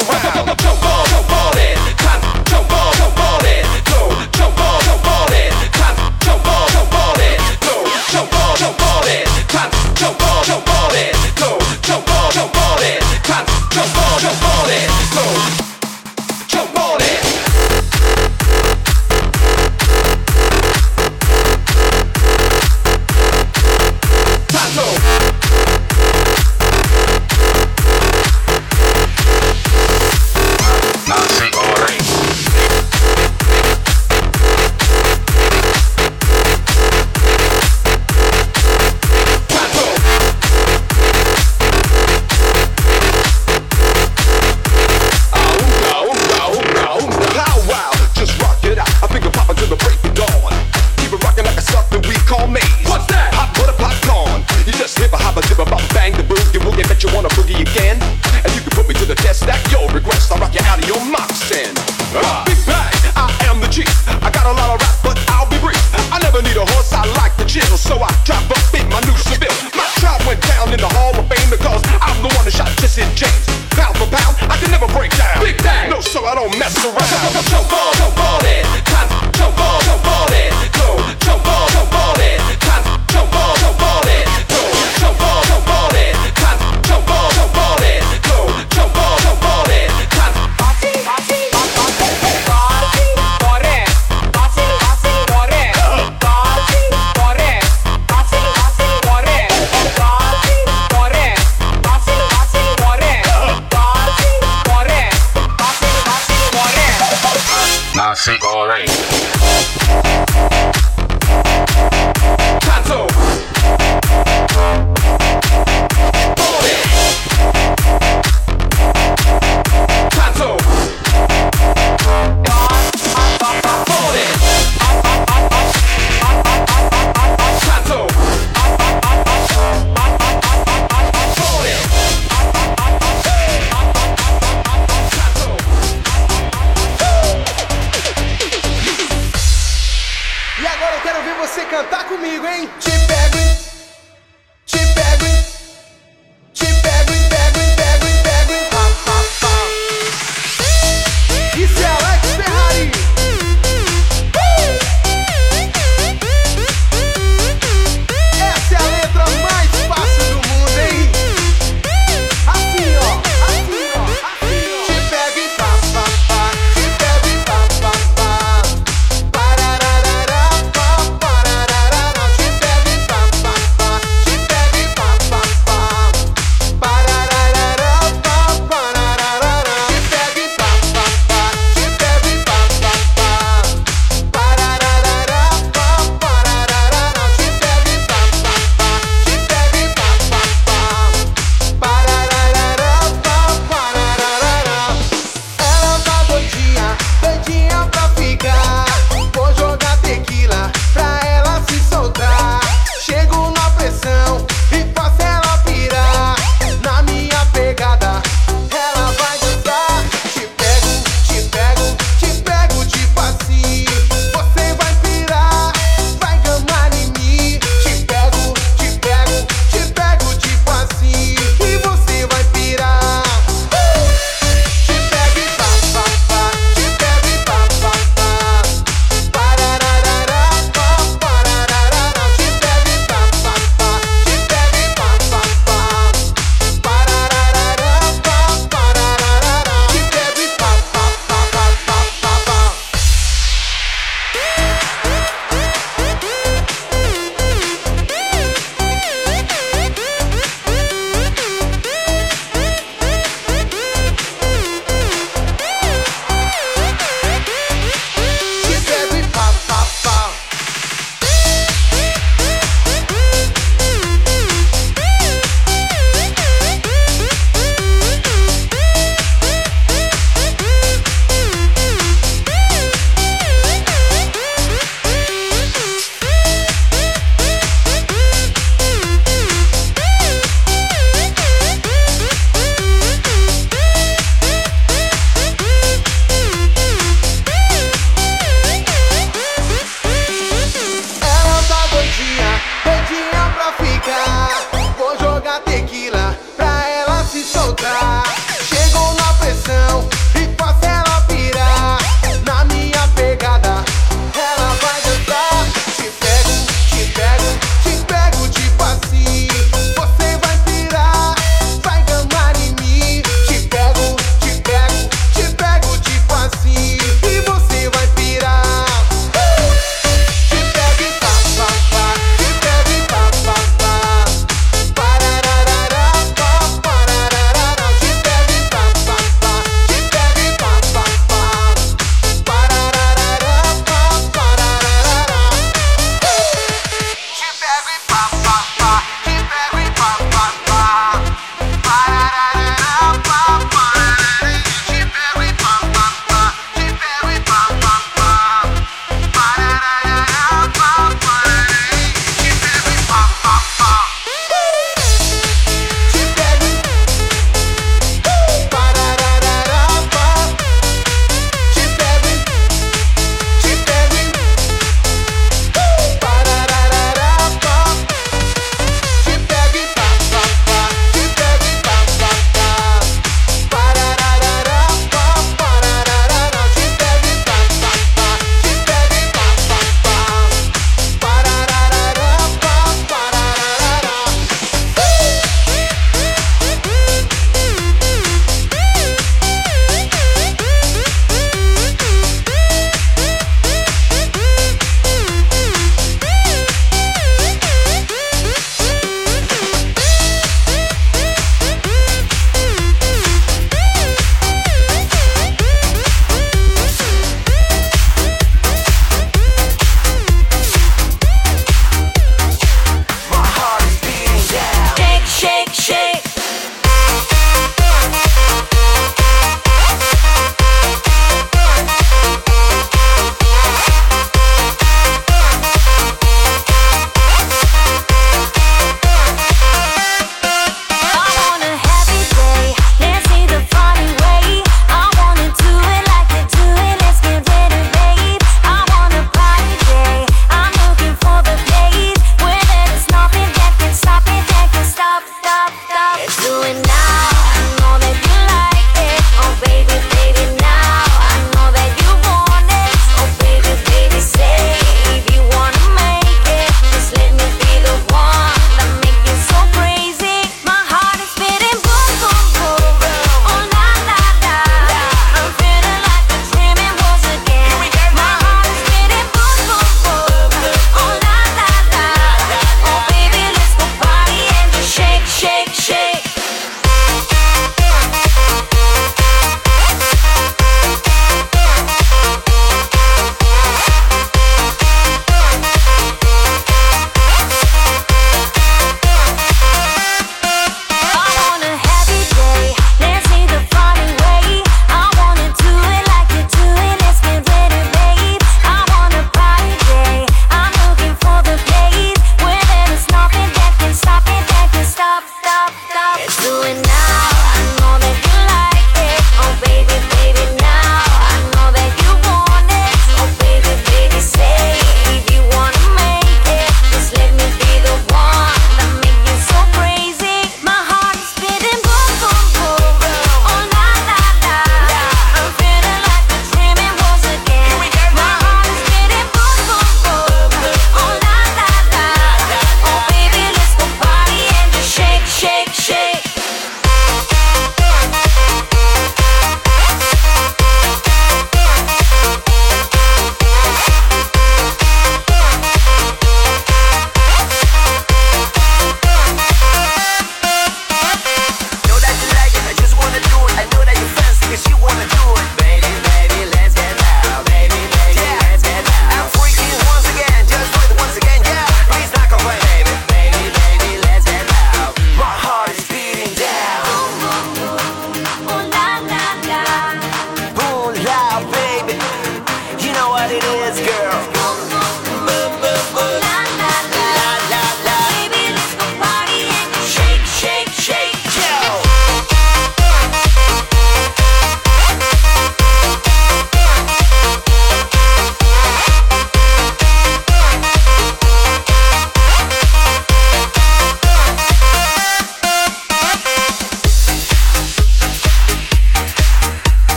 around.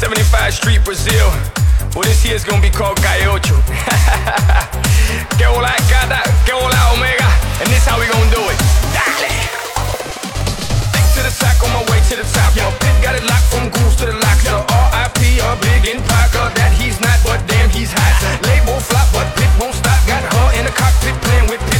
75th Street, Brazil. Well, this here's gonna be called Calle Ocho. que hola, gata, que hola, omega. And this how we gonna do it. Dale! Stick to the track on my way to the top. Yo, Pit got it locked from goose to the locks. The R.I.P. a big in Parker. That he's not, but damn, he's hot. Label flop, but Pit won't stop. Got her in the cockpit playing with Pit.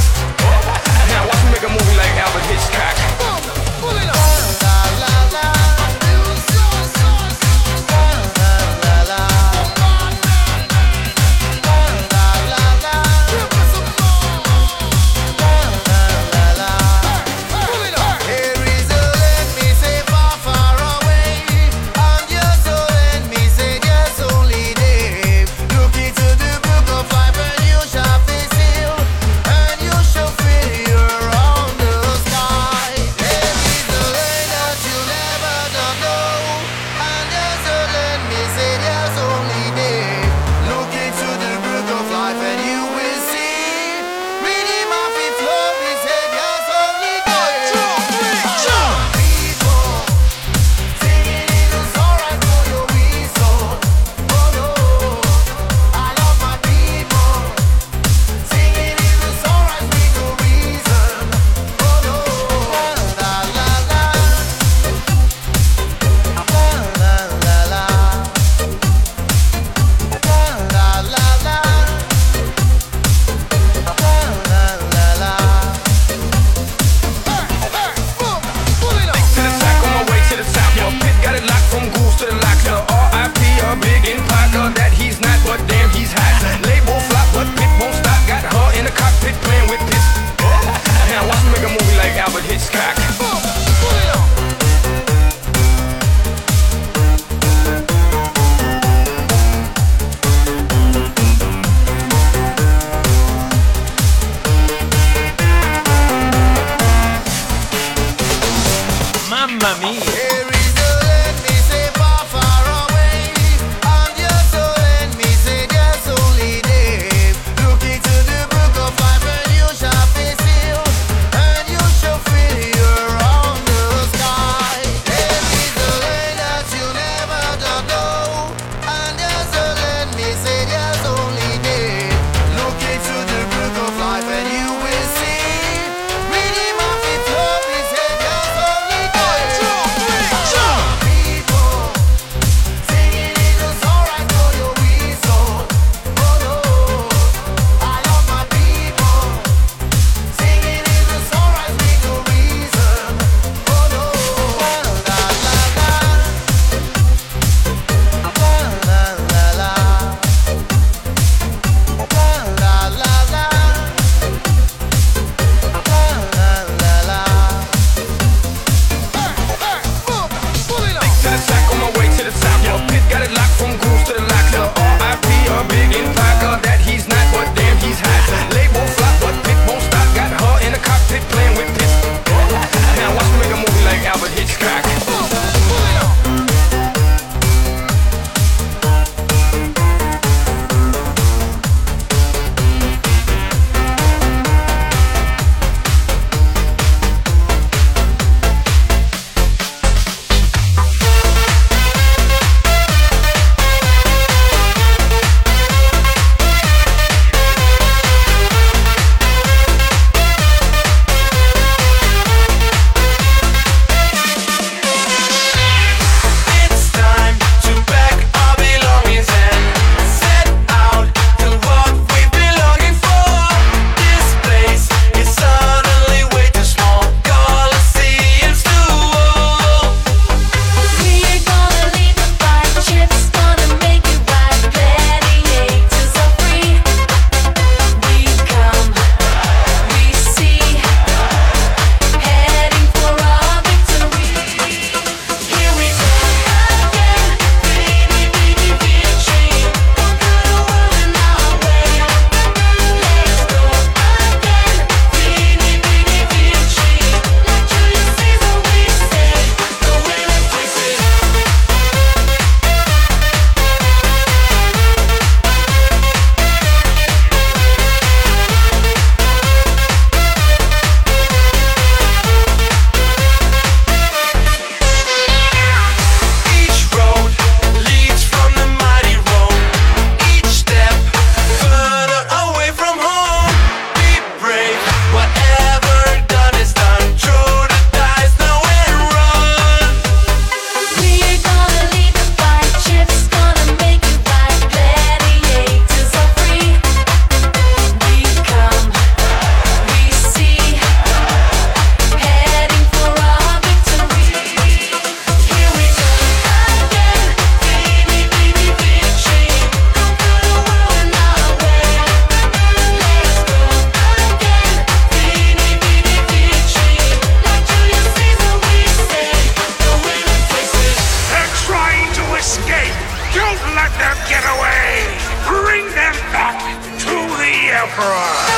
Emperor.